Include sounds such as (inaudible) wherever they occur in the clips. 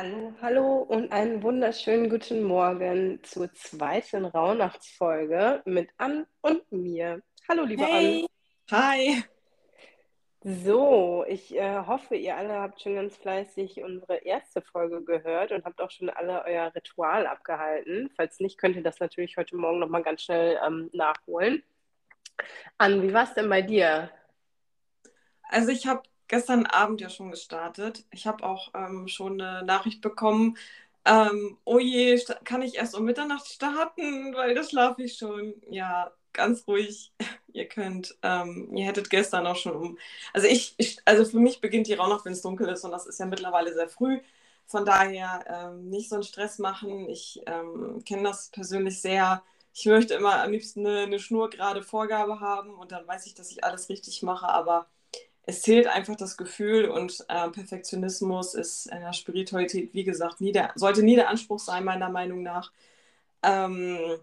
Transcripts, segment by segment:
Hallo, hallo und einen wunderschönen guten Morgen zur zweiten Rauhnachtsfolge mit Ann und mir. Hallo, liebe Hey, hi. Ann. So, ich äh, hoffe, ihr alle habt schon ganz fleißig unsere erste Folge gehört und habt auch schon alle euer Ritual abgehalten. Falls nicht, könnt ihr das natürlich heute Morgen nochmal ganz schnell ähm, nachholen. Ann, wie war es denn bei dir? Also ich habe gestern Abend ja schon gestartet. Ich habe auch ähm, schon eine Nachricht bekommen. Ähm, oh je, kann ich erst um Mitternacht starten, weil da schlafe ich schon. Ja, ganz ruhig. (laughs) Ihr könnt, ähm, ihr hättet gestern auch schon um. Also ich, ich, also für mich beginnt die Rauhnacht, wenn es dunkel ist und das ist ja mittlerweile sehr früh. Von daher ähm, nicht so einen Stress machen. Ich ähm, kenne das persönlich sehr. Ich möchte immer am liebsten eine, eine schnurgerade Vorgabe haben und dann weiß ich, dass ich alles richtig mache, aber es zählt einfach das Gefühl und äh, Perfektionismus ist in der Spiritualität, wie gesagt, nie der, sollte nie der Anspruch sein, meiner Meinung nach. Ähm,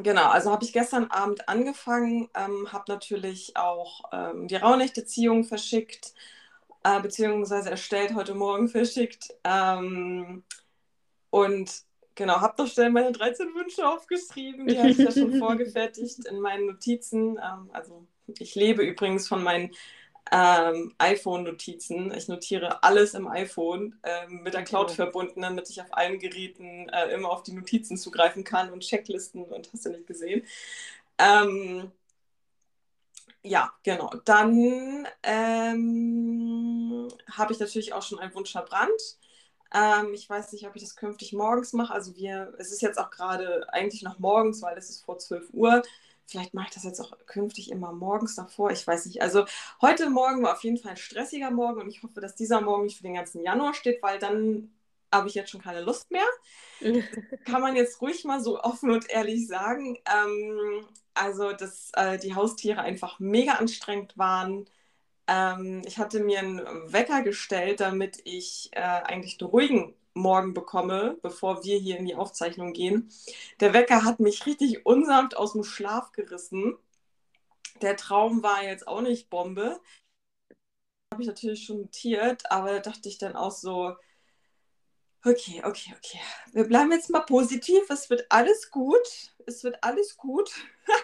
genau, also habe ich gestern Abend angefangen, ähm, habe natürlich auch ähm, die Rauhnächte-Ziehung verschickt, äh, beziehungsweise erstellt, heute Morgen (laughs) verschickt. Ähm, und genau, habe noch schnell meine 13 Wünsche aufgeschrieben, die hatte ich ja schon (laughs) vorgefertigt in meinen Notizen. Ähm, also ich lebe übrigens von meinen ähm, iPhone-Notizen. Ich notiere alles im iPhone ähm, mit der Cloud verbunden, damit ich auf allen Geräten äh, immer auf die Notizen zugreifen kann und Checklisten und hast du nicht gesehen. Ähm, ja, genau. Dann ähm, habe ich natürlich auch schon einen Wunsch verbrannt. Ähm, ich weiß nicht, ob ich das künftig morgens mache. Also wir, es ist jetzt auch gerade eigentlich noch morgens, weil es ist vor 12 Uhr. Vielleicht mache ich das jetzt auch künftig immer morgens davor. Ich weiß nicht. Also heute Morgen war auf jeden Fall ein stressiger Morgen und ich hoffe, dass dieser Morgen nicht für den ganzen Januar steht, weil dann habe ich jetzt schon keine Lust mehr. (laughs) Kann man jetzt ruhig mal so offen und ehrlich sagen. Ähm, also, dass äh, die Haustiere einfach mega anstrengend waren. Ähm, ich hatte mir einen Wecker gestellt, damit ich äh, eigentlich einen ruhigen Morgen bekomme, bevor wir hier in die Aufzeichnung gehen. Der Wecker hat mich richtig unsanft aus dem Schlaf gerissen. Der Traum war jetzt auch nicht Bombe. Habe ich natürlich schon notiert, aber da dachte ich dann auch so, okay, okay, okay. Wir bleiben jetzt mal positiv. Es wird alles gut. Es wird alles gut. (laughs)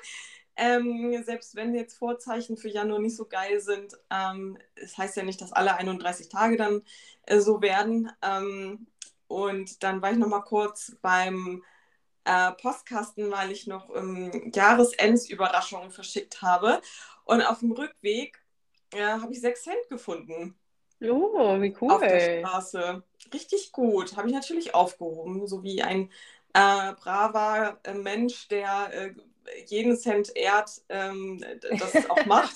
Ähm, selbst wenn jetzt Vorzeichen für Januar nicht so geil sind, ähm, es heißt ja nicht, dass alle 31 Tage dann äh, so werden. Ähm, und dann war ich noch mal kurz beim äh, Postkasten, weil ich noch ähm, Jahresendsüberraschungen verschickt habe. Und auf dem Rückweg äh, habe ich sechs Cent gefunden Oh, wie auf der cool. Straße. Richtig gut. Habe ich natürlich aufgehoben, so wie ein äh, braver äh, Mensch, der äh, jeden Cent ehrt, ähm, das auch macht.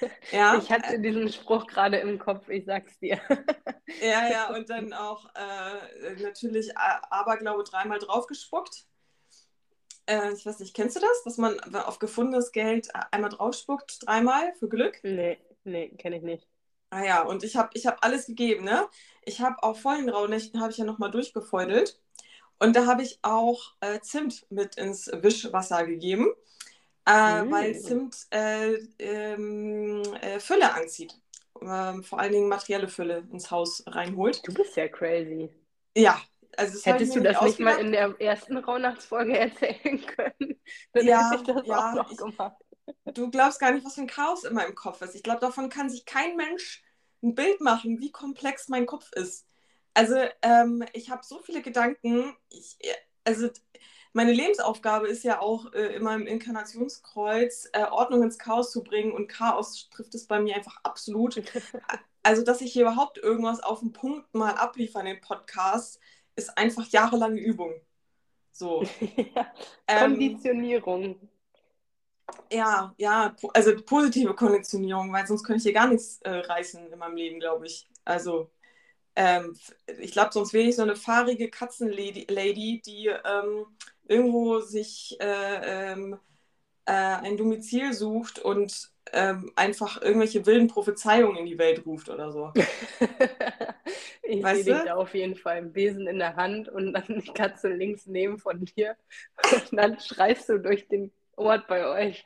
(laughs) Ja, Ich hatte diesen Spruch gerade im Kopf, ich sag's dir. (laughs) ja, ja, und dann auch äh, natürlich A- Aberglaube dreimal draufgespuckt. Äh, ich weiß nicht, kennst du das, dass man auf gefundenes Geld einmal draufspuckt, dreimal für Glück? Nee, nee, kenne ich nicht. Ah ja, und ich habe ich hab alles gegeben, ne? Ich habe auch vor den Rauhnächten habe ich ja nochmal durchgefeudelt. Und da habe ich auch äh, Zimt mit ins Wischwasser gegeben, äh, weil Mm. Zimt äh, ähm, äh, Fülle anzieht. Ähm, vor allen Dingen materielle Fülle ins Haus reinholt. Du bist ja crazy. Ja, also Hättest du das nicht mal ausgedacht. in der ersten Rauhnachtsfolge (laughs) erzählen können, dann hätte ich Ja, das auch ja, noch ich, gemacht. du glaubst gar nicht, was für ein Chaos in meinem Kopf ist. Ich glaube, davon kann sich kein Mensch ein Bild machen, wie komplex mein Kopf ist. Also, ähm, ich habe so viele Gedanken. Ich, also, meine Lebensaufgabe ist ja auch, äh, in meinem Inkarnationskreuz äh, Ordnung ins Chaos zu bringen und Chaos trifft es bei mir einfach absolut. (laughs) Also, dass ich hier überhaupt irgendwas auf den Punkt mal abliefere in den Podcast, ist einfach jahrelange Übung. So. (laughs) Ja, Ähm, Konditionierung. Ja, ja, also positive Konditionierung, weil sonst könnte ich hier gar nichts äh, reißen in meinem Leben, glaube ich. Also, ähm, ich glaube, sonst wäre ich so eine fahrige Katzenlady, Lady, die ähm, irgendwo sich äh, ähm, äh, ein Domizil sucht und ähm, einfach irgendwelche wilden Prophezeiungen in die Welt ruft oder so. (laughs) Ich sehe Weißt dich du? da auf jeden Fall im Besen in der Hand und dann die Katze links neben von dir. Und dann schreist du durch den What bei euch?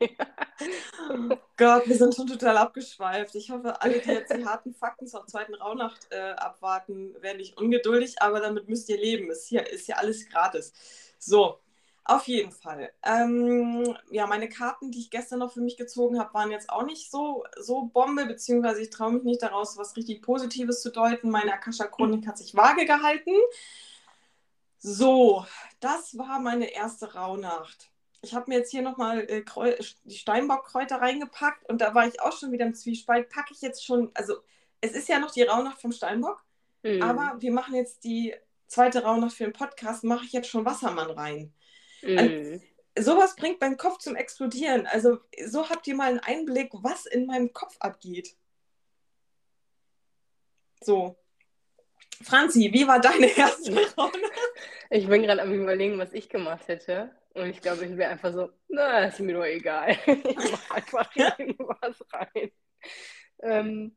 Gott, wir sind schon total abgeschweift. Ich hoffe, alle, die jetzt die harten Fakten zur zweiten Rauhnacht äh, abwarten, werden nicht ungeduldig, aber damit müsst ihr leben. Ist hier ist ja alles gratis. So, auf jeden Fall. Ähm, ja, meine Karten, die ich gestern noch für mich gezogen habe, waren jetzt auch nicht so, so Bombe, beziehungsweise ich traue mich nicht daraus, was richtig Positives zu deuten. Meine Akasha-Chronik hat sich vage gehalten. So, das war meine erste Rauhnacht ich habe mir jetzt hier nochmal äh, die Steinbockkräuter reingepackt und da war ich auch schon wieder im Zwiespalt. Packe ich jetzt schon, also es ist ja noch die Rauhnacht vom Steinbock, mhm. aber wir machen jetzt die zweite Rauhnacht für den Podcast, mache ich jetzt schon Wassermann rein. Mhm. sowas bringt meinen Kopf zum Explodieren. Also so habt ihr mal einen Einblick, was in meinem Kopf abgeht. So. Franzi, wie war deine (laughs) erste (laughs) Rauhnacht? Ich bin gerade am überlegen, was ich gemacht hätte. Und ich glaube, ich wäre einfach so, na, ist mir nur egal. (laughs) ich mache einfach (laughs) irgendwas rein. Ähm,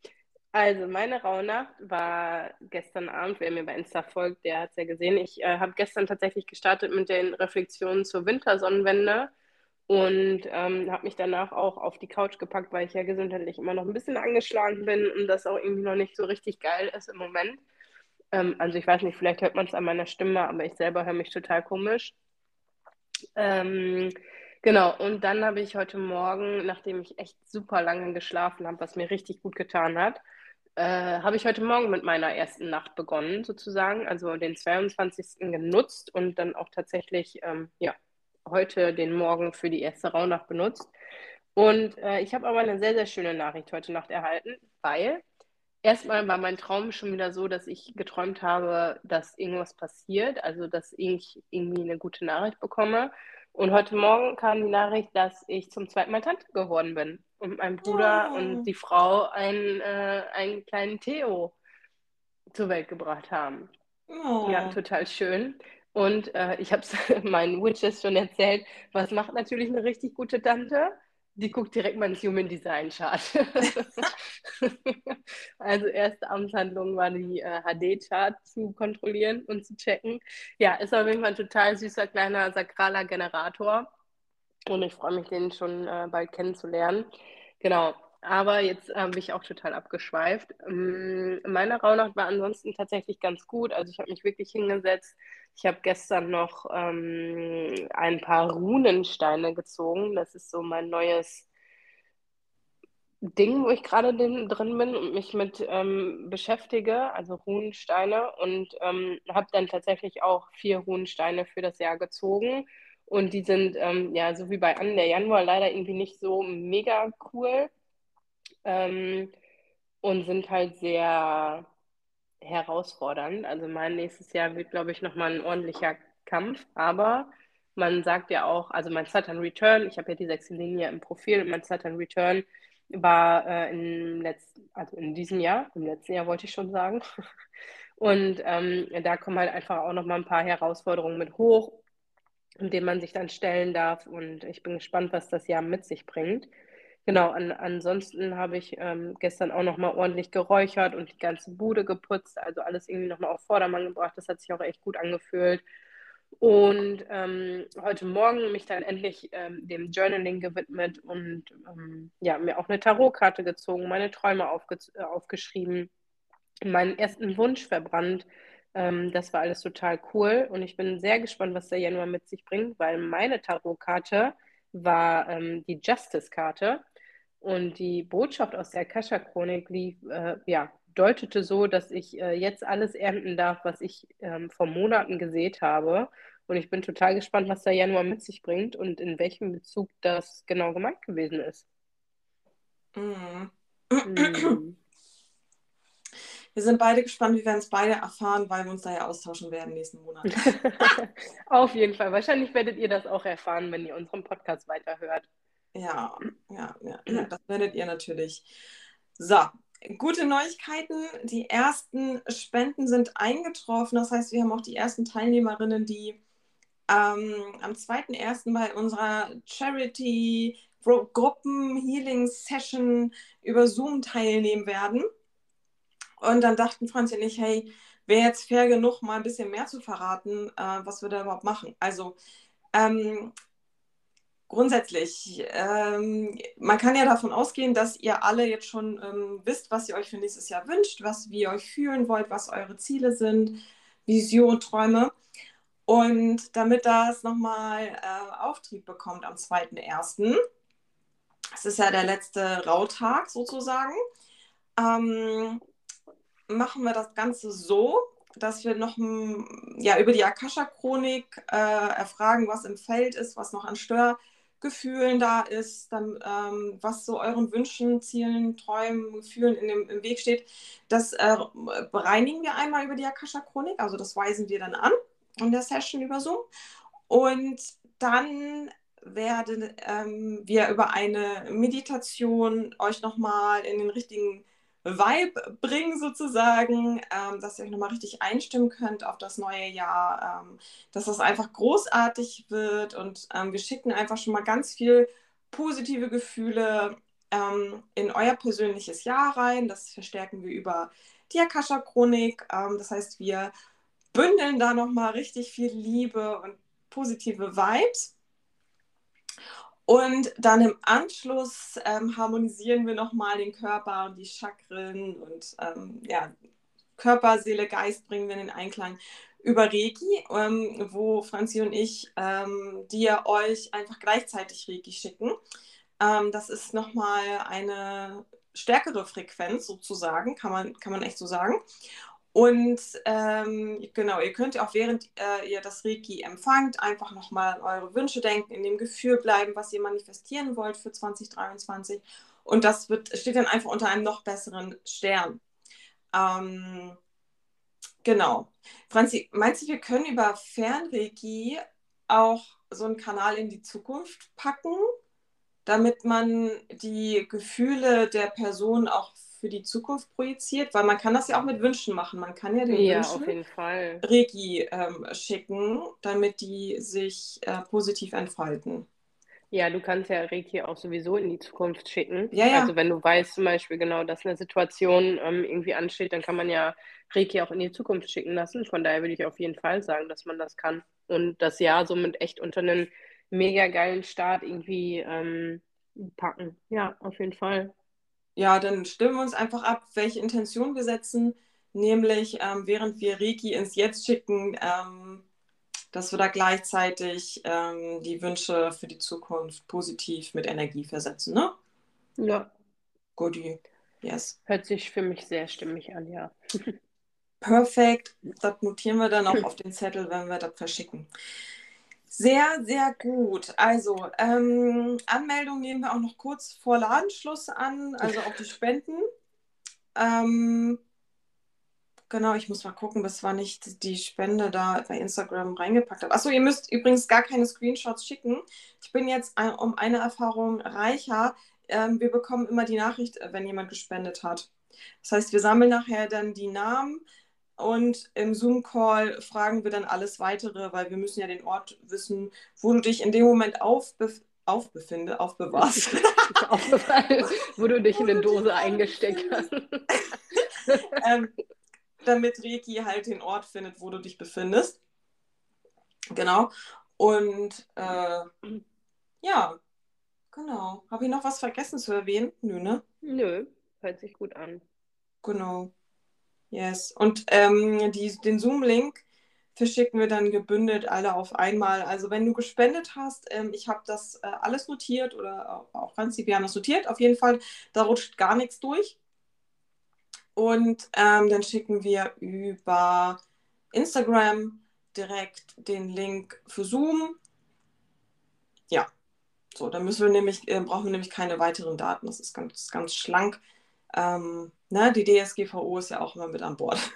also, meine Rauhnacht war gestern Abend, wer mir bei Insta folgt, der hat es ja gesehen. Ich äh, habe gestern tatsächlich gestartet mit den Reflexionen zur Wintersonnenwende und ähm, habe mich danach auch auf die Couch gepackt, weil ich ja gesundheitlich immer noch ein bisschen angeschlagen bin und das auch irgendwie noch nicht so richtig geil ist im Moment. Ähm, also, ich weiß nicht, vielleicht hört man es an meiner Stimme, aber ich selber höre mich total komisch. Ähm, genau, und dann habe ich heute Morgen, nachdem ich echt super lange geschlafen habe, was mir richtig gut getan hat, äh, habe ich heute Morgen mit meiner ersten Nacht begonnen, sozusagen, also den 22. genutzt und dann auch tatsächlich, ähm, ja, heute den Morgen für die erste Rauhnacht benutzt. Und äh, ich habe aber eine sehr, sehr schöne Nachricht heute Nacht erhalten, weil erstmal war mein Traum schon wieder so, dass ich geträumt habe, dass irgendwas passiert, also dass ich irgendwie eine gute Nachricht bekomme. Und heute Morgen kam die Nachricht, dass ich zum zweiten Mal Tante geworden bin und mein Bruder oh. und die Frau einen, äh, einen kleinen Theo zur Welt gebracht haben. Oh. Ja, total schön. Und äh, ich habe es (laughs) meinen Witches schon erzählt, was macht natürlich eine richtig gute Tante? Die guckt direkt mal ins Human Design Chart. (laughs) (laughs) also erste Amtshandlung war die äh, HD-Chart zu kontrollieren und zu checken. Ja, ist auf jeden Fall ein total süßer kleiner sakraler Generator. Und ich freue mich, den schon äh, bald kennenzulernen. Genau. Aber jetzt habe ähm, ich auch total abgeschweift. Ähm, meine Rauhnacht war ansonsten tatsächlich ganz gut. Also ich habe mich wirklich hingesetzt. Ich habe gestern noch ähm, ein paar Runensteine gezogen. Das ist so mein neues Ding, wo ich gerade drin bin und mich mit ähm, beschäftige, also Runensteine. Und ähm, habe dann tatsächlich auch vier Runensteine für das Jahr gezogen. Und die sind, ähm, ja, so wie bei An der Januar leider irgendwie nicht so mega cool ähm, und sind halt sehr herausfordernd. Also mein nächstes Jahr wird, glaube ich, nochmal ein ordentlicher Kampf, aber man sagt ja auch, also mein Saturn Return, ich habe ja die sechste Linie im Profil mein Saturn Return war äh, im letzten, also in diesem Jahr, im letzten Jahr wollte ich schon sagen. (laughs) Und ähm, da kommen halt einfach auch nochmal ein paar Herausforderungen mit hoch, denen man sich dann stellen darf. Und ich bin gespannt, was das Jahr mit sich bringt. Genau, an, ansonsten habe ich ähm, gestern auch nochmal ordentlich geräuchert und die ganze Bude geputzt, also alles irgendwie nochmal auf Vordermann gebracht. Das hat sich auch echt gut angefühlt. Und ähm, heute Morgen mich dann endlich ähm, dem Journaling gewidmet und ähm, ja, mir auch eine Tarotkarte gezogen, meine Träume aufge äh, aufgeschrieben, meinen ersten Wunsch verbrannt. Ähm, das war alles total cool und ich bin sehr gespannt, was der Januar mit sich bringt, weil meine Tarotkarte war ähm, die Justice-Karte. Und die Botschaft aus der Akasha-Chronik lief, äh, ja, deutete so, dass ich äh, jetzt alles ernten darf, was ich ähm, vor Monaten gesät habe. Und ich bin total gespannt, was der Januar mit sich bringt und in welchem Bezug das genau gemeint gewesen ist. Mm. Mm. (clears throat) Wir sind beide gespannt, wir werden es beide erfahren, weil wir uns da ja austauschen werden nächsten Monat. (laughs) Auf jeden Fall. Wahrscheinlich werdet ihr das auch erfahren, wenn ihr unseren Podcast weiterhört. Ja, ja, ja, das werdet ihr natürlich. So, gute Neuigkeiten. Die ersten Spenden sind eingetroffen. Das heißt, wir haben auch die ersten Teilnehmerinnen, die ähm, am 2.1. bei unserer Charity Gruppen Healing Session über Zoom teilnehmen werden. Und dann dachten Franzi und ich, hey, wäre jetzt fair genug, mal ein bisschen mehr zu verraten, äh, was wir da überhaupt machen. Also, ähm, grundsätzlich, ähm, man kann ja davon ausgehen, dass ihr alle jetzt schon ähm, wisst, was ihr euch für nächstes Jahr wünscht, was wie ihr euch fühlen wollt, was eure Ziele sind, Vision, Träume. Und damit das nochmal äh, Auftrieb bekommt am 2.1., es ist ja der letzte Rautag sozusagen, ähm, machen wir das Ganze so, dass wir noch ja, über die Akasha-Chronik äh, erfragen, was im Feld ist, was noch an Störgefühlen da ist, dann, ähm, was so euren Wünschen, Zielen, Träumen, Gefühlen in dem, im Weg steht. Das äh, bereinigen wir einmal über die Akasha-Chronik, also das weisen wir dann an in der Session über Zoom. Und dann werden ähm, wir über eine Meditation euch nochmal in den richtigen Vibe bringen sozusagen, ähm, dass ihr euch nochmal richtig einstimmen könnt auf das neue Jahr, ähm, dass das einfach großartig wird und ähm, wir schicken einfach schon mal ganz viel positive Gefühle ähm, in euer persönliches Jahr rein. Das verstärken wir über die Akasha-Chronik. Ähm, das heißt, wir bündeln da nochmal richtig viel Liebe und positive Vibes. Und dann im Anschluss ähm, harmonisieren wir nochmal den Körper und die Chakren und ähm, ja, Körper, Seele, Geist bringen wir in den Einklang über Reiki, ähm, wo Franzi und ich ähm, dir euch einfach gleichzeitig Reiki schicken. Ähm, das ist nochmal eine stärkere Frequenz sozusagen, kann man, kann man echt so sagen. Und ähm, genau, ihr könnt auch während äh, ihr das Reiki empfangt, einfach nochmal an eure Wünsche denken, in dem Gefühl bleiben, was ihr manifestieren wollt für 2023. Und das wird, steht dann einfach unter einem noch besseren Stern. Ähm, genau. Franzi, meinst du, wir können über Fernreiki auch so einen Kanal in die Zukunft packen, damit man die Gefühle der Person auch für die Zukunft projiziert? Weil man kann das ja auch mit Wünschen machen. Man kann ja den Ja, Wünschen. Reiki ähm, schicken, damit die sich äh, positiv entfalten. Ja, du kannst ja Reiki auch sowieso in die Zukunft schicken. Ja, ja. Also wenn du weißt zum Beispiel genau, dass eine Situation ähm, irgendwie ansteht, dann kann man ja Reiki auch in die Zukunft schicken lassen. Von daher würde ich auf jeden Fall sagen, dass man das kann. Und das Jahr somit echt unter einen mega geilen Start irgendwie ähm, packen. Ja, auf jeden Fall. Ja, dann stimmen wir uns einfach ab, welche Intention wir setzen, nämlich ähm, während wir Reiki ins Jetzt schicken, ähm, dass wir da gleichzeitig ähm, die Wünsche für die Zukunft positiv mit Energie versetzen, ne? Ja, Goodie. Yes. hört sich für mich sehr stimmig an, ja. (laughs) Perfekt. Das notieren wir dann auch auf den Zettel, wenn wir das verschicken. Sehr, sehr gut. Also, ähm, Anmeldung nehmen wir auch noch kurz vor Ladenschluss an, also auch die Spenden. Ähm, genau, ich muss mal gucken, bis wann ich die Spende da bei Instagram reingepackt habe. Achso, ihr müsst übrigens gar keine Screenshots schicken. Ich bin jetzt ein, um eine Erfahrung reicher. Ähm, wir bekommen immer die Nachricht, wenn jemand gespendet hat. Das heißt, wir sammeln nachher dann die Namen und im Zoom-Call fragen wir dann alles weitere, weil wir müssen ja den Ort wissen, wo du dich in dem Moment aufbef aufbefinde, aufbewahrst. (laughs) wo du dich in eine Dose eingesteckt hast. (laughs) ähm, damit Reiki halt den Ort findet, wo du dich befindest. Genau. Und äh, ja, genau. Habe ich noch was vergessen zu erwähnen? Nö, ne? Nö, hört sich gut an. Genau. Yes. Und ähm, die, den Zoom-Link verschicken wir dann gebündelt alle auf einmal. Also wenn du gespendet hast, ähm, ich habe das äh, alles notiert oder auch Franzi, wir haben notiert. Auf jeden Fall, da rutscht gar nichts durch. Und ähm, dann schicken wir über Instagram direkt den Link für Zoom. Ja, so, dann müssen wir nämlich, äh, brauchen wir nämlich keine weiteren Daten. Das ist ganz, ganz schlank. Ähm, ne, die DSGVO ist ja auch immer mit an Bord. (laughs)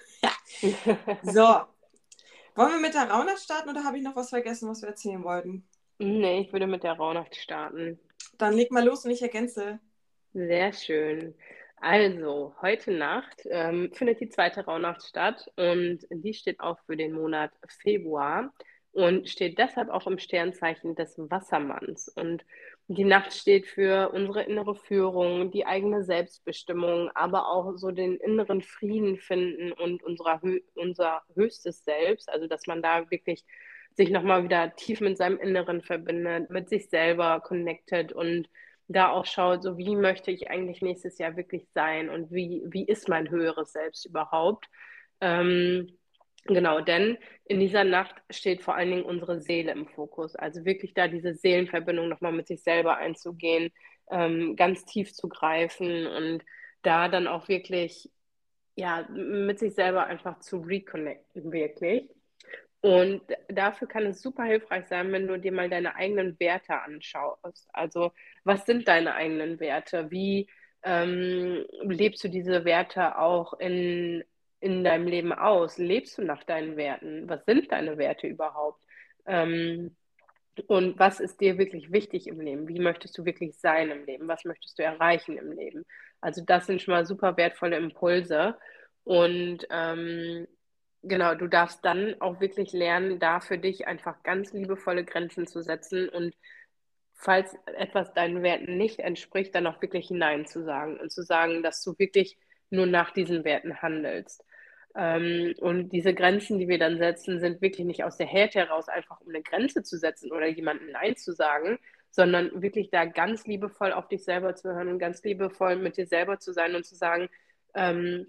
So. Wollen wir mit der Rauhnacht starten oder habe ich noch was vergessen, was wir erzählen wollten? Nee, ich würde mit der Rauhnacht starten. Dann leg mal los und ich ergänze. Sehr schön. Also, heute Nacht ähm, findet die zweite Rauhnacht statt und die steht auch für den Monat Februar und steht deshalb auch im Sternzeichen des Wassermanns. Und die Nacht steht für unsere innere Führung, die eigene Selbstbestimmung, aber auch so den inneren Frieden finden und unser, unser höchstes Selbst, also dass man da wirklich sich nochmal wieder tief mit seinem Inneren verbindet, mit sich selber connected und da auch schaut, so wie möchte ich eigentlich nächstes Jahr wirklich sein und wie, wie ist mein höheres Selbst überhaupt. Ähm, genau, denn in dieser Nacht steht vor allen Dingen unsere Seele im Fokus. Also wirklich da diese Seelenverbindung nochmal mit sich selber einzugehen, ähm, ganz tief zu greifen und da dann auch wirklich ja, mit sich selber einfach zu reconnecten, wirklich. Und dafür kann es super hilfreich sein, wenn du dir mal deine eigenen Werte anschaust. Also, was sind deine eigenen Werte? Wie ähm, lebst du diese Werte auch in, in deinem Leben aus? Lebst du nach deinen Werten? Was sind deine Werte überhaupt? Ähm, und was ist dir wirklich wichtig im Leben? Wie möchtest du wirklich sein im Leben? Was möchtest du erreichen im Leben? Also das sind schon mal super wertvolle Impulse. Und ähm, genau, du darfst dann auch wirklich lernen, da für dich einfach ganz liebevolle Grenzen zu setzen und falls etwas deinen Werten nicht entspricht, dann auch wirklich Nein zu sagen und zu sagen, dass du wirklich nur nach diesen Werten handelst. Ähm, und diese Grenzen, die wir dann setzen, sind wirklich nicht aus der Härte heraus, einfach um eine Grenze zu setzen oder jemandem Nein zu sagen, sondern wirklich da ganz liebevoll auf dich selber zu hören und ganz liebevoll mit dir selber zu sein und zu sagen, ähm,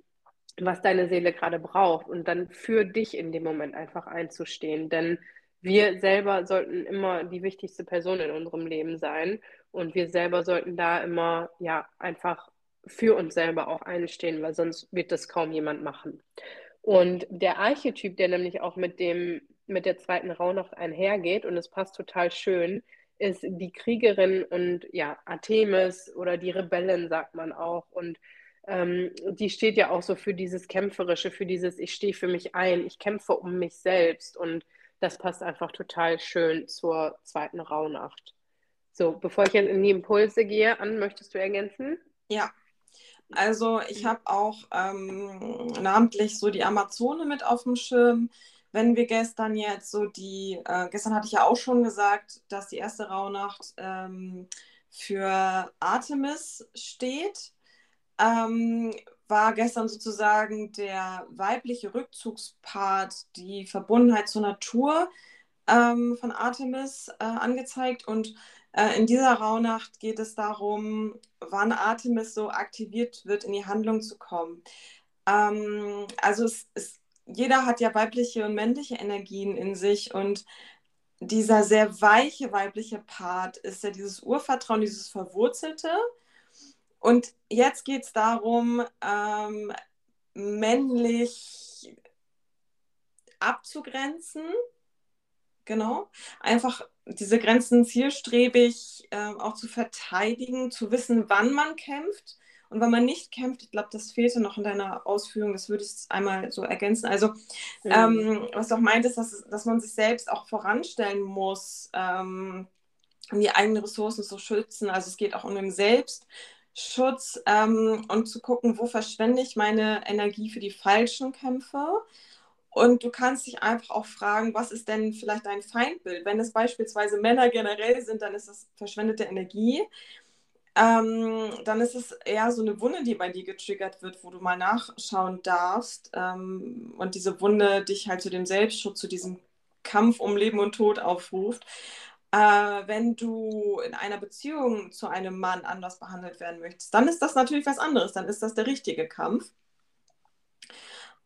was deine Seele gerade braucht und dann für dich in dem Moment einfach einzustehen. Denn wir selber sollten immer die wichtigste Person in unserem Leben sein und wir selber sollten da immer ja einfach für uns selber auch einstehen, weil sonst wird das kaum jemand machen. Und der Archetyp, der nämlich auch mit dem mit der zweiten Rauhnacht einhergeht und es passt total schön, ist die Kriegerin und ja Artemis oder die Rebellen sagt man auch und ähm, die steht ja auch so für dieses Kämpferische, für dieses Ich stehe für mich ein, ich kämpfe um mich selbst und das passt einfach total schön zur zweiten Rauhnacht. So, bevor ich jetzt in die Impulse gehe, an, möchtest du ergänzen? Ja, also ich habe auch ähm, namentlich so die Amazone mit auf dem Schirm. Wenn wir gestern jetzt so die, äh, gestern hatte ich ja auch schon gesagt, dass die erste Rauhnacht ähm, für Artemis steht ähm, war gestern sozusagen der weibliche Rückzugspart, die Verbundenheit zur Natur ähm, von Artemis äh, angezeigt. Und äh, in dieser Rauhnacht geht es darum, wann Artemis so aktiviert wird, in die Handlung zu kommen. Ähm, also es, es, jeder hat ja weibliche und männliche Energien in sich und dieser sehr weiche weibliche Part ist ja dieses Urvertrauen, dieses Verwurzelte. Und jetzt geht es darum, ähm, männlich abzugrenzen. Genau. Einfach diese Grenzen zielstrebig äh, auch zu verteidigen, zu wissen, wann man kämpft und wenn man nicht kämpft. Ich glaube, das fehlte noch in deiner Ausführung, das würde ich einmal so ergänzen. Also, mhm. ähm, was du auch meintest, dass, dass man sich selbst auch voranstellen muss, ähm, um die eigenen Ressourcen zu schützen. Also, es geht auch um den Selbst. Schutz ähm, und zu gucken, wo verschwende ich meine Energie für die falschen Kämpfe. Und du kannst dich einfach auch fragen, was ist denn vielleicht dein Feindbild? Wenn es beispielsweise Männer generell sind, dann ist das verschwendete Energie. Ähm, dann ist es eher so eine Wunde, die bei dir getriggert wird, wo du mal nachschauen darfst. Ähm, und diese Wunde dich halt zu dem Selbstschutz, zu diesem Kampf um Leben und Tod aufruft. Äh, wenn du in einer Beziehung zu einem Mann anders behandelt werden möchtest, dann ist das natürlich was anderes. Dann ist das der richtige Kampf.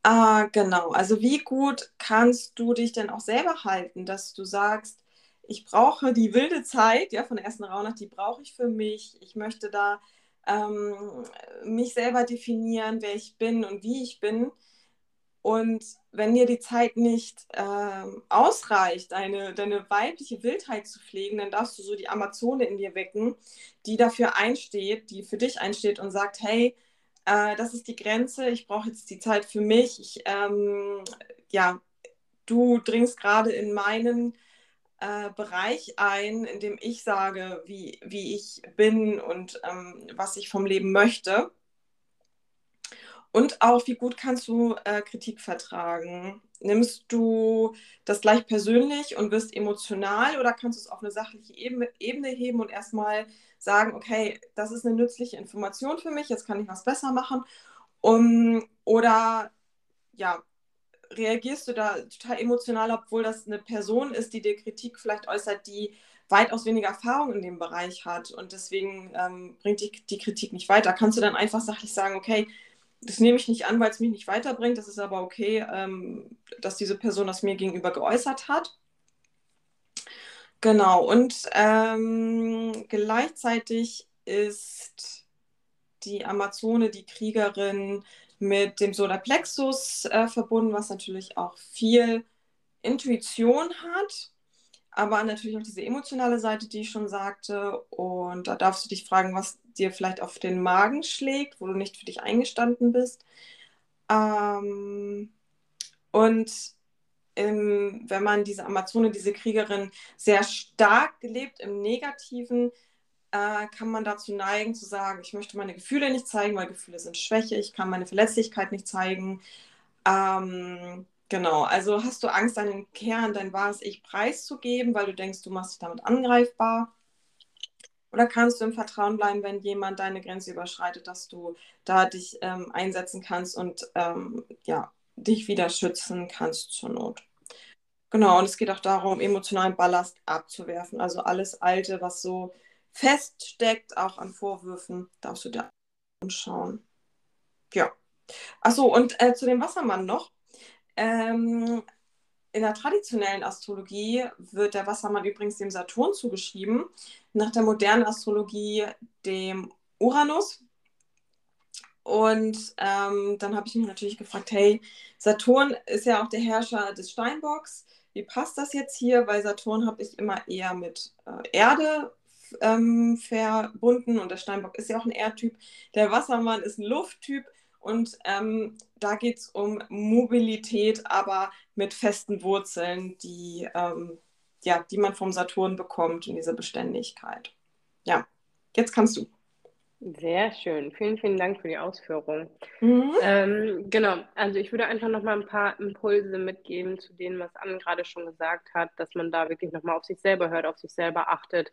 Äh, genau, also wie gut kannst du dich denn auch selber halten, dass du sagst, ich brauche die wilde Zeit, ja, von der ersten Rauhnacht, die brauche ich für mich. Ich möchte da ähm, mich selber definieren, wer ich bin und wie ich bin. Und wenn dir die Zeit nicht äh, ausreicht, deine, deine weibliche Wildheit zu pflegen, dann darfst du so die Amazone in dir wecken, die dafür einsteht, die für dich einsteht und sagt, hey, äh, das ist die Grenze, ich brauche jetzt die Zeit für mich. Ich, ähm, ja, du dringst gerade in meinen äh, Bereich ein, in dem ich sage, wie, wie ich bin und ähm, was ich vom Leben möchte. Und auch, wie gut kannst du äh, Kritik vertragen? Nimmst du das gleich persönlich und wirst emotional oder kannst du es auf eine sachliche Ebene, Ebene heben und erstmal sagen, okay, das ist eine nützliche Information für mich, jetzt kann ich was besser machen? Um, oder ja, reagierst du da total emotional, obwohl das eine Person ist, die dir Kritik vielleicht äußert, die weitaus weniger Erfahrung in dem Bereich hat und deswegen ähm, bringt die, die Kritik nicht weiter. Kannst du dann einfach sachlich sagen, okay, das nehme ich nicht an, weil es mich nicht weiterbringt, das ist aber okay, ähm, dass diese Person das mir gegenüber geäußert hat. Genau, und ähm, gleichzeitig ist die Amazone, die Kriegerin, mit dem Solarplexus äh, verbunden, was natürlich auch viel Intuition hat, aber natürlich auch diese emotionale Seite, die ich schon sagte. Und da darfst du dich fragen, was dir vielleicht auf den Magen schlägt, wo du nicht für dich eingestanden bist. Ähm, und im, wenn man diese Amazone, diese Kriegerin sehr stark gelebt im Negativen, äh, kann man dazu neigen zu sagen, ich möchte meine Gefühle nicht zeigen, weil Gefühle sind Schwäche, ich kann meine Verletzlichkeit nicht zeigen. Ähm, genau, also hast du Angst, deinen Kern, dein wahres Ich preiszugeben, weil du denkst, du machst dich damit angreifbar. Oder kannst du im Vertrauen bleiben, wenn jemand deine Grenze überschreitet, dass du da dich ähm, einsetzen kannst und ähm, ja, dich wieder schützen kannst zur Not. Genau, und es geht auch darum, emotionalen Ballast abzuwerfen. Also alles Alte, was so feststeckt, auch an Vorwürfen, darfst du dir anschauen. Ja. Achso, und äh, zu dem Wassermann noch. Ähm, in der traditionellen Astrologie wird der Wassermann übrigens dem Saturn zugeschrieben, nach der modernen Astrologie dem Uranus. Und ähm, dann habe ich mich natürlich gefragt, hey, Saturn ist ja auch der Herrscher des Steinbocks. Wie passt das jetzt hier? Weil Saturn habe ich immer eher mit äh, Erde ähm, verbunden und der Steinbock ist ja auch ein Erdtyp. Der Wassermann ist ein Lufttyp und ähm, da geht es um Mobilität, aber mit festen Wurzeln, die, ähm, ja, die man vom Saturn bekommt in dieser Beständigkeit. Ja, jetzt kannst du. Sehr schön. Vielen, vielen Dank für die Ausführung. Mhm. Ähm, genau, also ich würde einfach noch mal ein paar Impulse mitgeben zu dem, was Anne gerade schon gesagt hat, dass man da wirklich noch mal auf sich selber hört, auf sich selber achtet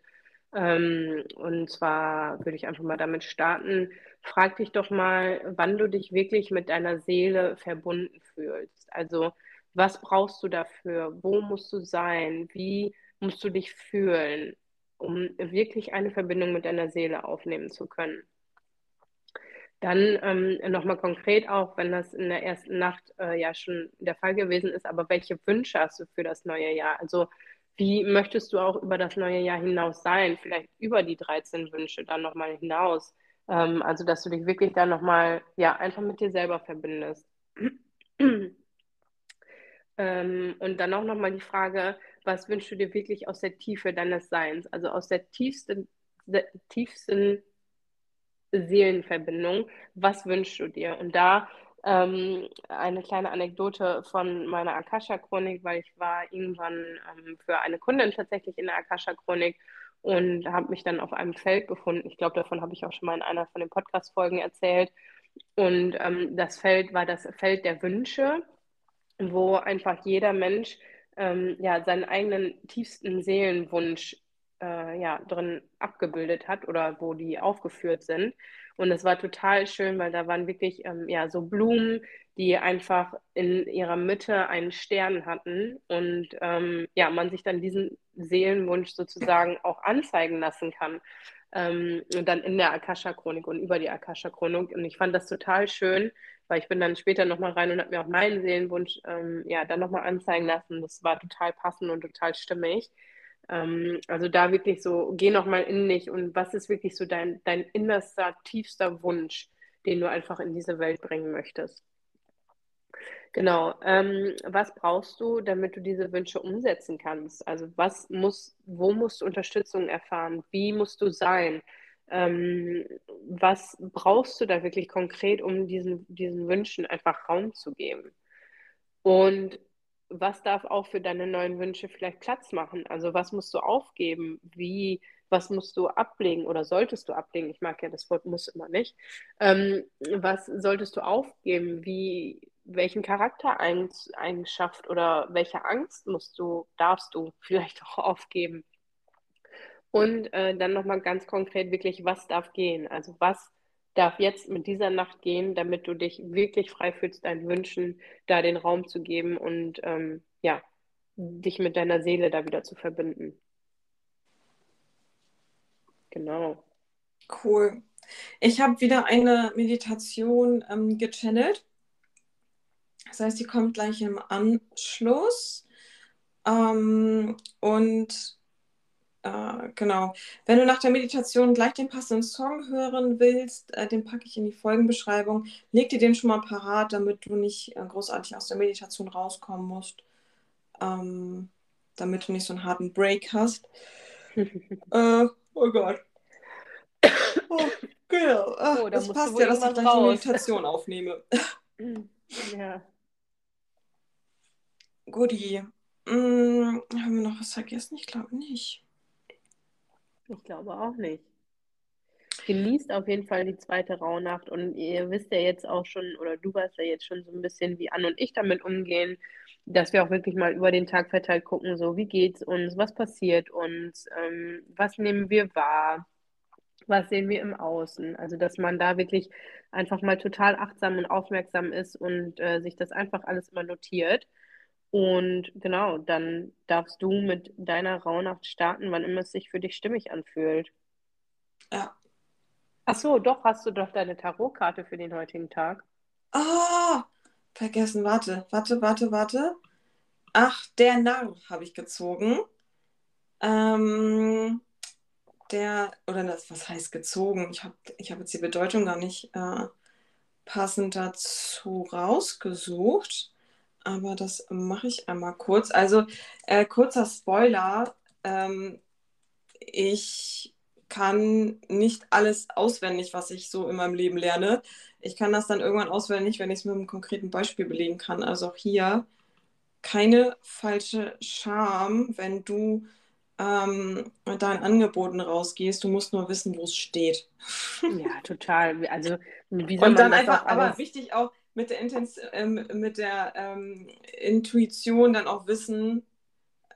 ähm, und zwar würde ich einfach mal damit starten. Frag dich doch mal, wann du dich wirklich mit deiner Seele verbunden fühlst. Also, was brauchst du dafür? Wo musst du sein? Wie musst du dich fühlen, um wirklich eine Verbindung mit deiner Seele aufnehmen zu können? Dann ähm, nochmal konkret auch, wenn das in der ersten Nacht äh, ja schon der Fall gewesen ist, aber welche Wünsche hast du für das neue Jahr? Also wie möchtest du auch über das neue Jahr hinaus sein? Vielleicht über die 13 Wünsche dann nochmal hinaus. Ähm, also, dass du dich wirklich dann nochmal, ja, einfach mit dir selber verbindest. (clears throat) ähm, und dann auch nochmal die Frage, was wünschst du dir wirklich aus der Tiefe deines Seins? Also aus der tiefsten, der tiefsten Seelenverbindung. Was wünschst du dir? Und da ähm, eine kleine Anekdote von meiner Akasha-Chronik, weil ich war irgendwann ähm, für eine Kundin tatsächlich in der Akasha-Chronik und habe mich dann auf einem Feld gefunden. Ich glaube, davon habe ich auch schon mal in einer von den Podcast-Folgen erzählt. Und ähm, das Feld war das Feld der Wünsche, wo einfach jeder Mensch ähm, ja, seinen eigenen tiefsten Seelenwunsch äh, ja, drin abgebildet hat oder wo die aufgeführt sind. Und es war total schön, weil da waren wirklich ähm, ja, so Blumen, die einfach in ihrer Mitte einen Stern hatten und ähm, ja, man sich dann diesen Seelenwunsch sozusagen auch anzeigen lassen kann. Ähm, und dann in der Akasha-Chronik und über die Akasha-Chronik. Und ich fand das total schön, weil ich bin dann später nochmal rein und habe mir auch meinen Seelenwunsch ähm, ja, dann nochmal anzeigen lassen. Das war total passend und total stimmig. Ähm, also da wirklich so, geh nochmal in dich und was ist wirklich so dein, dein innerster, tiefster Wunsch, den du einfach in diese Welt bringen möchtest. Genau. Ähm, was brauchst du, damit du diese Wünsche umsetzen kannst? Also was muss, wo musst du Unterstützung erfahren? Wie musst du sein? Ähm, was brauchst du da wirklich konkret, um diesen, diesen Wünschen einfach Raum zu geben? Und was darf auch für deine neuen Wünsche vielleicht Platz machen? Also was musst du aufgeben? Wie, was musst du ablegen oder solltest du ablegen? Ich mag ja das Wort muss immer nicht. Ähm, was solltest du aufgeben? Wie, welchen Charaktereigenschaft oder welche Angst musst du, darfst du (laughs) vielleicht auch aufgeben? Und äh, dann nochmal ganz konkret wirklich, was darf gehen? Also was darf jetzt mit dieser Nacht gehen, damit du dich wirklich frei fühlst, deinen Wünschen da den Raum zu geben und ähm, ja, dich mit deiner Seele da wieder zu verbinden. Genau. Cool. Ich habe wieder eine Meditation ähm, gechannelt. Das heißt, die kommt gleich im Anschluss. Ähm, und äh, genau, wenn du nach der Meditation gleich den passenden Song hören willst, äh, den packe ich in die Folgenbeschreibung. Leg dir den schon mal parat, damit du nicht äh, großartig aus der Meditation rauskommen musst. Ähm, damit du nicht so einen harten Break hast. (laughs) äh, oh Gott. (coughs) Oh, genau. Ach, oh, das passt ja, dass ich gleich raus. eine Meditation (laughs) aufnehme. ja. Guti. Hm, haben wir noch was vergessen? Ich glaube nicht. Ich glaube auch nicht. Genießt auf jeden Fall die zweite Rauhnacht und ihr wisst ja jetzt auch schon, oder du weißt ja jetzt schon so ein bisschen, wie Anne und ich damit umgehen, dass wir auch wirklich mal über den Tag verteilt gucken, so wie geht's uns, was passiert uns, ähm, was nehmen wir wahr, was sehen wir im Außen. Also dass man da wirklich einfach mal total achtsam und aufmerksam ist und äh, sich das einfach alles immer notiert. Und genau, dann darfst du mit deiner Rauhnacht starten, wann immer es sich für dich stimmig anfühlt. Ja. Ach so, doch, hast du doch deine Tarotkarte für den heutigen Tag. Ah, oh, vergessen, warte, warte, warte, warte. Ach, der Narr habe ich gezogen. Ähm, der, oder das, was heißt gezogen? Ich habe ich hab jetzt die Bedeutung gar nicht äh, passend dazu rausgesucht aber das mache ich einmal kurz. Also äh, kurzer Spoiler. Ähm, ich kann nicht alles auswendig, was ich so in meinem Leben lerne. Ich kann das dann irgendwann auswendig, wenn ich es mit einem konkreten Beispiel belegen kann. Also auch hier keine falsche Scham, wenn du ähm, mit deinen Angeboten rausgehst. Du musst nur wissen, wo es steht. Ja, total. Also, wie soll Und dann einfach, aber wichtig auch, mit der, Intens ähm, mit der ähm, Intuition dann auch wissen,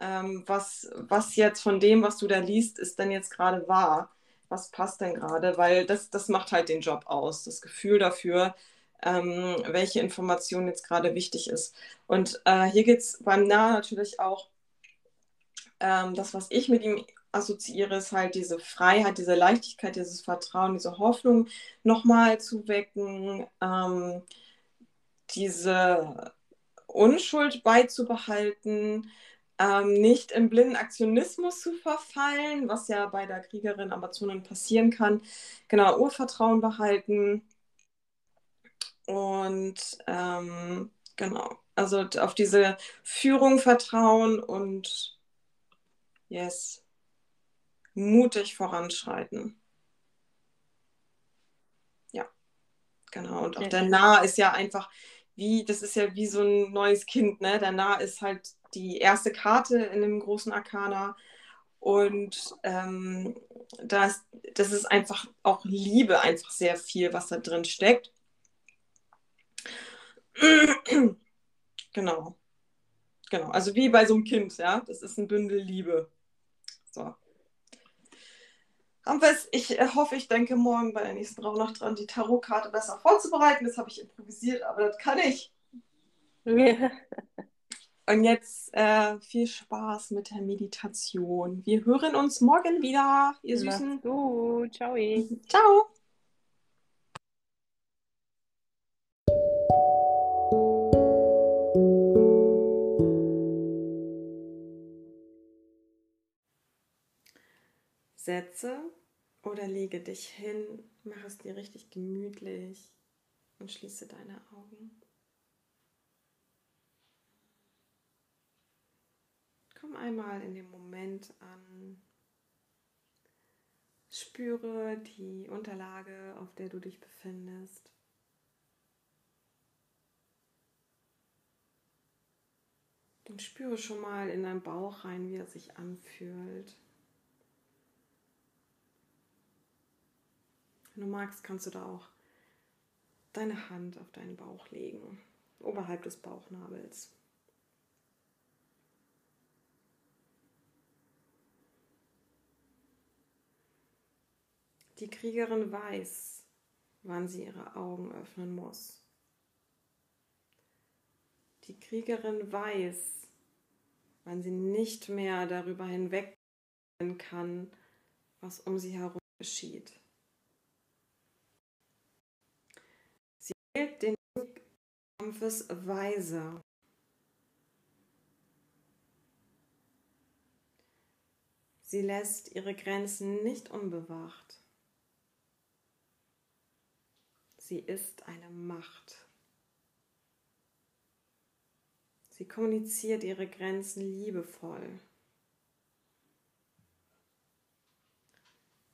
ähm, was, was jetzt von dem, was du da liest, ist denn jetzt gerade wahr. Was passt denn gerade? Weil das, das macht halt den Job aus, das Gefühl dafür, ähm, welche Information jetzt gerade wichtig ist. Und äh, hier geht es beim Nah natürlich auch, ähm, das, was ich mit ihm assoziiere, ist halt diese Freiheit, diese Leichtigkeit, dieses Vertrauen, diese Hoffnung nochmal zu wecken. Ähm, diese Unschuld beizubehalten, ähm, nicht im blinden Aktionismus zu verfallen, was ja bei der Kriegerin Amazonen passieren kann. Genau, Urvertrauen behalten und ähm, genau, also auf diese Führung vertrauen und yes, mutig voranschreiten. Ja, genau. Und auch der Nah ist ja einfach wie, das ist ja wie so ein neues Kind, ne? Der Nah ist halt die erste Karte in dem großen Arkana. Und ähm, das, das ist einfach auch Liebe, einfach sehr viel, was da drin steckt. (clears throat) genau. Genau. Also wie bei so einem Kind, ja. Das ist ein Bündel Liebe. So. Ich äh, hoffe, ich denke morgen bei der nächsten Rauhnacht dran, die Tarotkarte besser vorzubereiten. Das habe ich improvisiert, aber das kann ich. Ja. (laughs) Und jetzt äh, viel Spaß mit der Meditation. Wir hören uns morgen wieder, ihr Süßen. Macht's gut. Ciao. (laughs) Ciao. Setze oder lege dich hin, mach es dir richtig gemütlich und schließe deine Augen. Komm einmal in den Moment an. Spüre die Unterlage, auf der du dich befindest. Und spüre schon mal in deinen Bauch rein, wie er sich anfühlt. Wenn du magst, kannst du da auch deine Hand auf deinen Bauch legen, oberhalb des Bauchnabels. Die Kriegerin weiß, wann sie ihre Augen öffnen muss. Die Kriegerin weiß, wann sie nicht mehr darüber hinweg kann, was um sie herum geschieht. Wählt den Weg Kampfes weise. Sie lässt ihre Grenzen nicht unbewacht. Sie ist eine Macht. Sie kommuniziert ihre Grenzen liebevoll.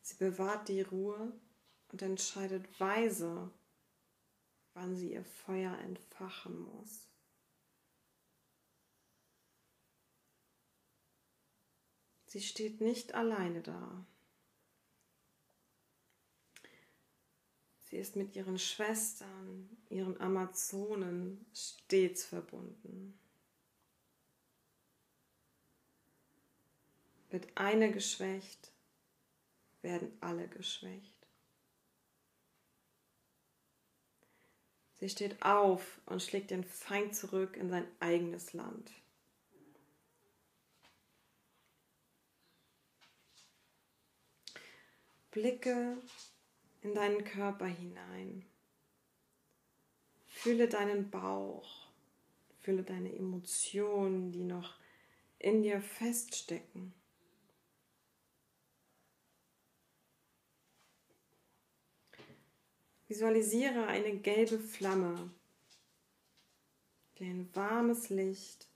Sie bewahrt die Ruhe und entscheidet weise, wann sie ihr Feuer entfachen muss. Sie steht nicht alleine da. Sie ist mit ihren Schwestern, ihren Amazonen stets verbunden. Wird eine geschwächt, werden alle geschwächt. Sie steht auf und schlägt den Feind zurück in sein eigenes Land. Blicke in deinen Körper hinein. Fühle deinen Bauch, fühle deine Emotionen, die noch in dir feststecken. Visualisiere eine gelbe Flamme, wie ein warmes Licht,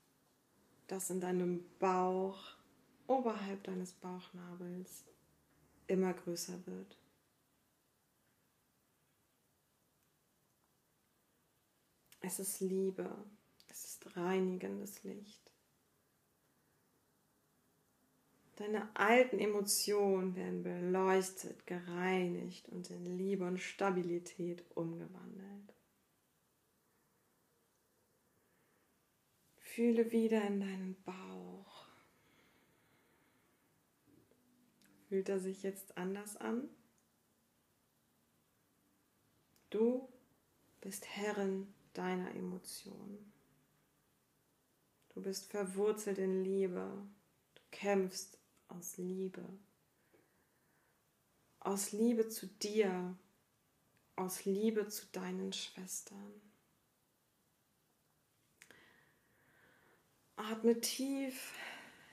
das in deinem Bauch, oberhalb deines Bauchnabels, immer größer wird. Es ist Liebe, es ist reinigendes Licht. Deine alten Emotionen werden beleuchtet, gereinigt und in Liebe und Stabilität umgewandelt. Fühle wieder in deinen Bauch. Fühlt er sich jetzt anders an? Du bist Herrin deiner Emotionen. Du bist verwurzelt in Liebe. Du kämpfst aus Liebe. Aus Liebe zu dir, aus Liebe zu deinen Schwestern. Atme tief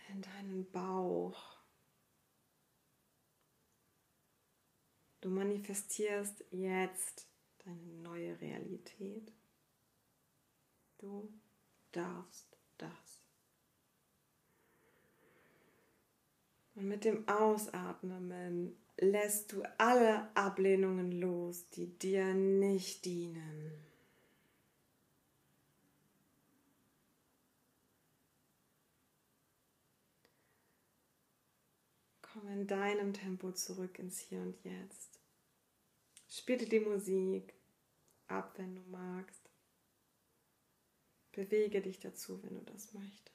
in deinen Bauch. Du manifestierst jetzt deine neue Realität. Du darfst das. Und mit dem Ausatmen lässt du alle Ablehnungen los, die dir nicht dienen. Komm in deinem Tempo zurück ins Hier und Jetzt. Spiele die Musik ab, wenn du magst. Bewege dich dazu, wenn du das möchtest.